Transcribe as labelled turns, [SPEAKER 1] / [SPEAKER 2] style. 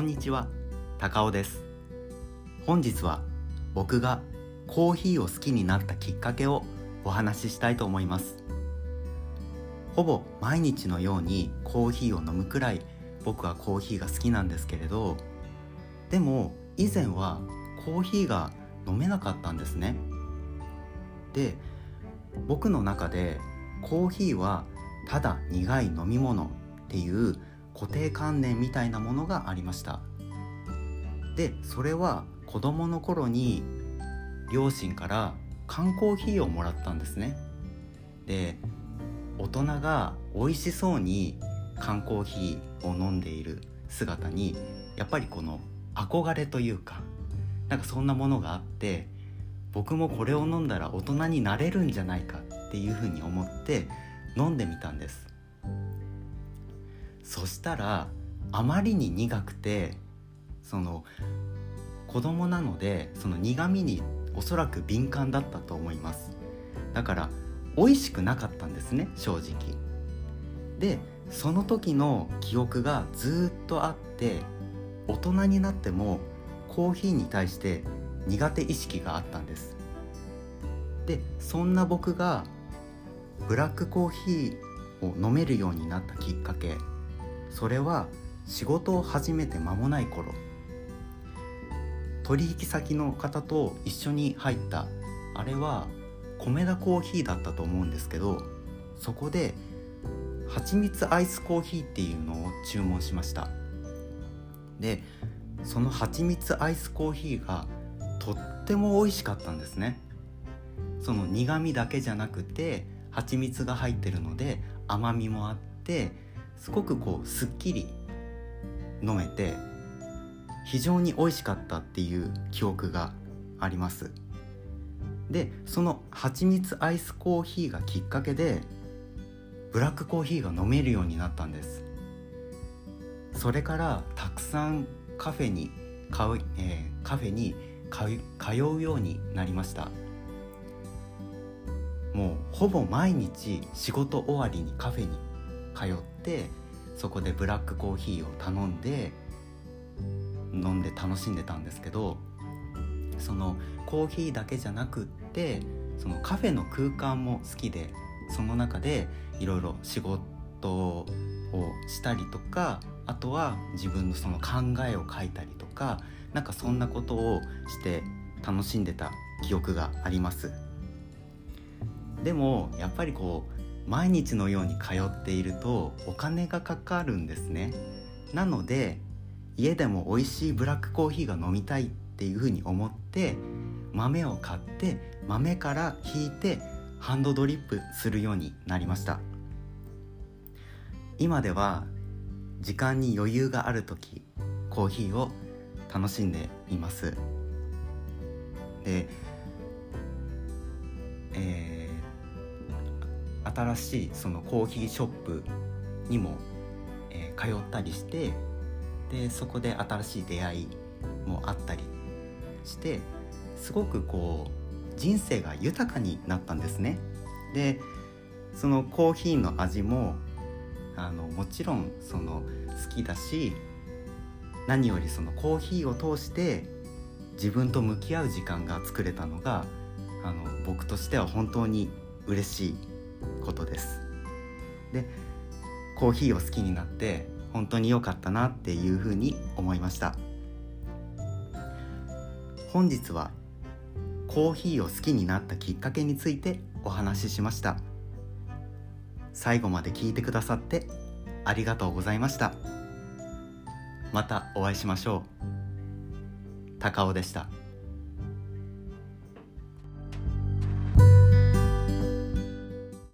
[SPEAKER 1] こんにちは高尾です。本日は僕がコーヒーを好きになったきっかけをお話ししたいと思います。ほぼ毎日のようにコーヒーを飲むくらい僕はコーヒーが好きなんですけれどでも以前はコーヒーが飲めなかったんですね。で僕の中でコーヒーはただ苦い飲み物っていう固定観念みたいなものがありました。でそれは子供の頃に両親から缶コーヒーをもらったんですね。で大人が美味しそうに缶コーヒーを飲んでいる姿にやっぱりこの憧れというかなんかそんなものがあって僕もこれを飲んだら大人になれるんじゃないかっていうふうに思って飲んでみたんです。そしたらあまりに苦くてその子供なのでその苦味におそらく敏感だったと思います。だから美味しくなかったんですね正直。でその時の記憶がずっとあって大人になってもコーヒーに対して苦手意識があったんです。でそんな僕がブラックコーヒーを飲めるようになったきっかけそれは仕事を始めて間もない頃。取引先の方と一緒に入った。あれは米田コーヒーだったと思うんですけどそこで蜂蜜アイスコーヒーっていうのを注文しました。でその蜂蜜アイスコーヒーがとっても美味しかったんですね。その苦味だけじゃなくて蜂蜜が入ってるので甘みもあってすごくこうすっきり飲めて非常に美味しかったっていう記憶があります。でその蜂蜜アイスコーヒーがきっかけでブラックコーヒーが飲めるようになったんです。それからたくさんカフェに買う、えー、カフェに通うようになりました。もうほぼ毎日仕事終わりにカフェに通ってそこでブラックコーヒーを頼んで飲んで楽しんでたんですけどそのコーヒーだけじゃなくってそのカフェの空間も好きでその中でいろいろ仕事をしたりとかあとは自分のその考えを書いたりとかなんかそんなことをして楽しんでた記憶があります。でもやっぱりこう毎日のように通っているとお金がかかるんですね。なので家でも美味しいブラックコーヒーが飲みたいっていうふうに思って豆を買って豆から引いてハンドドリップするようになりました。今では時間に余裕がある時コーヒーを楽しんでいます。で、えー、新しいそのコーヒーショップにも、えー、通ったりしてでそこで新しい出会いもあったりしてすごくこう人生が豊かになったんですね。でそのコーヒーの味もあのもちろんその好きだし何よりそのコーヒーを通して自分と向き合う時間が作れたのがあの僕としては本当に嬉しいことです。でコーヒーを好きになって本当に良かったなっていうふうに思いました。本日はコーヒーを好きになったきっかけについてお話ししました。最後まで聞いてくださってありがとうございました。またお会いしましょう。高尾でした。